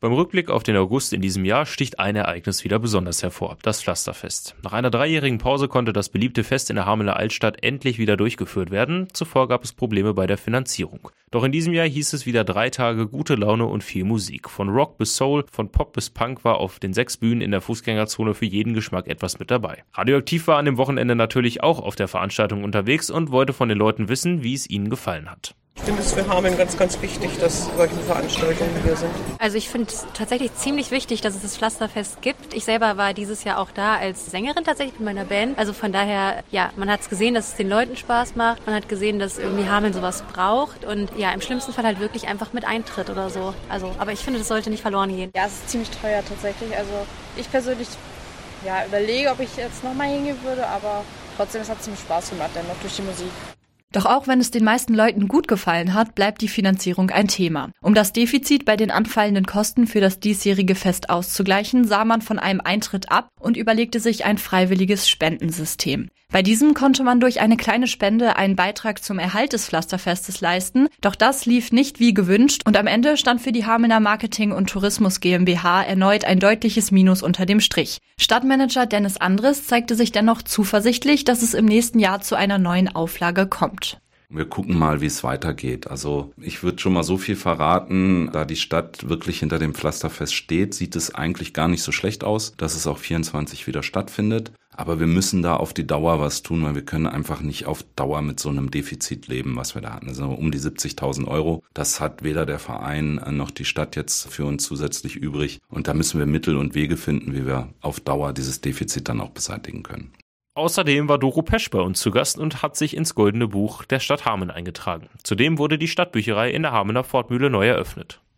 Beim Rückblick auf den August in diesem Jahr sticht ein Ereignis wieder besonders hervor, das Pflasterfest. Nach einer dreijährigen Pause konnte das beliebte Fest in der Hameler Altstadt endlich wieder durchgeführt werden, zuvor gab es Probleme bei der Finanzierung. Doch in diesem Jahr hieß es wieder drei Tage gute Laune und viel Musik. Von Rock bis Soul, von Pop bis Punk war auf den sechs Bühnen in der Fußgängerzone für jeden Geschmack etwas mit dabei. Radioaktiv war an dem Wochenende natürlich auch auf der Veranstaltung unterwegs und wollte von den Leuten wissen, wie es ihnen gefallen hat. Ich finde es für Hameln ganz, ganz wichtig, dass solche Veranstaltungen hier sind. Also ich finde es tatsächlich ziemlich wichtig, dass es das Pflasterfest gibt. Ich selber war dieses Jahr auch da als Sängerin tatsächlich mit meiner Band. Also von daher, ja, man hat es gesehen, dass es den Leuten Spaß macht. Man hat gesehen, dass irgendwie Hameln sowas braucht. Und ja, im schlimmsten Fall halt wirklich einfach mit Eintritt oder so. Also, aber ich finde, das sollte nicht verloren gehen. Ja, es ist ziemlich teuer tatsächlich. Also ich persönlich ja, überlege, ob ich jetzt nochmal hingehen würde, aber trotzdem, es hat ziemlich Spaß gemacht, dann noch durch die Musik. Doch auch wenn es den meisten Leuten gut gefallen hat, bleibt die Finanzierung ein Thema. Um das Defizit bei den anfallenden Kosten für das diesjährige Fest auszugleichen, sah man von einem Eintritt ab und überlegte sich ein freiwilliges Spendensystem. Bei diesem konnte man durch eine kleine Spende einen Beitrag zum Erhalt des Pflasterfestes leisten, doch das lief nicht wie gewünscht und am Ende stand für die Hamener Marketing und Tourismus GmbH erneut ein deutliches Minus unter dem Strich. Stadtmanager Dennis Andres zeigte sich dennoch zuversichtlich, dass es im nächsten Jahr zu einer neuen Auflage kommt. Wir gucken mal, wie es weitergeht. Also ich würde schon mal so viel verraten, da die Stadt wirklich hinter dem Pflasterfest steht, sieht es eigentlich gar nicht so schlecht aus, dass es auch 24 wieder stattfindet. Aber wir müssen da auf die Dauer was tun, weil wir können einfach nicht auf Dauer mit so einem Defizit leben, was wir da hatten. Also um die 70.000 Euro. Das hat weder der Verein noch die Stadt jetzt für uns zusätzlich übrig. Und da müssen wir Mittel und Wege finden, wie wir auf Dauer dieses Defizit dann auch beseitigen können. Außerdem war Doro Pesch bei uns zu Gast und hat sich ins Goldene Buch der Stadt Hameln eingetragen. Zudem wurde die Stadtbücherei in der Hamener Fortmühle neu eröffnet.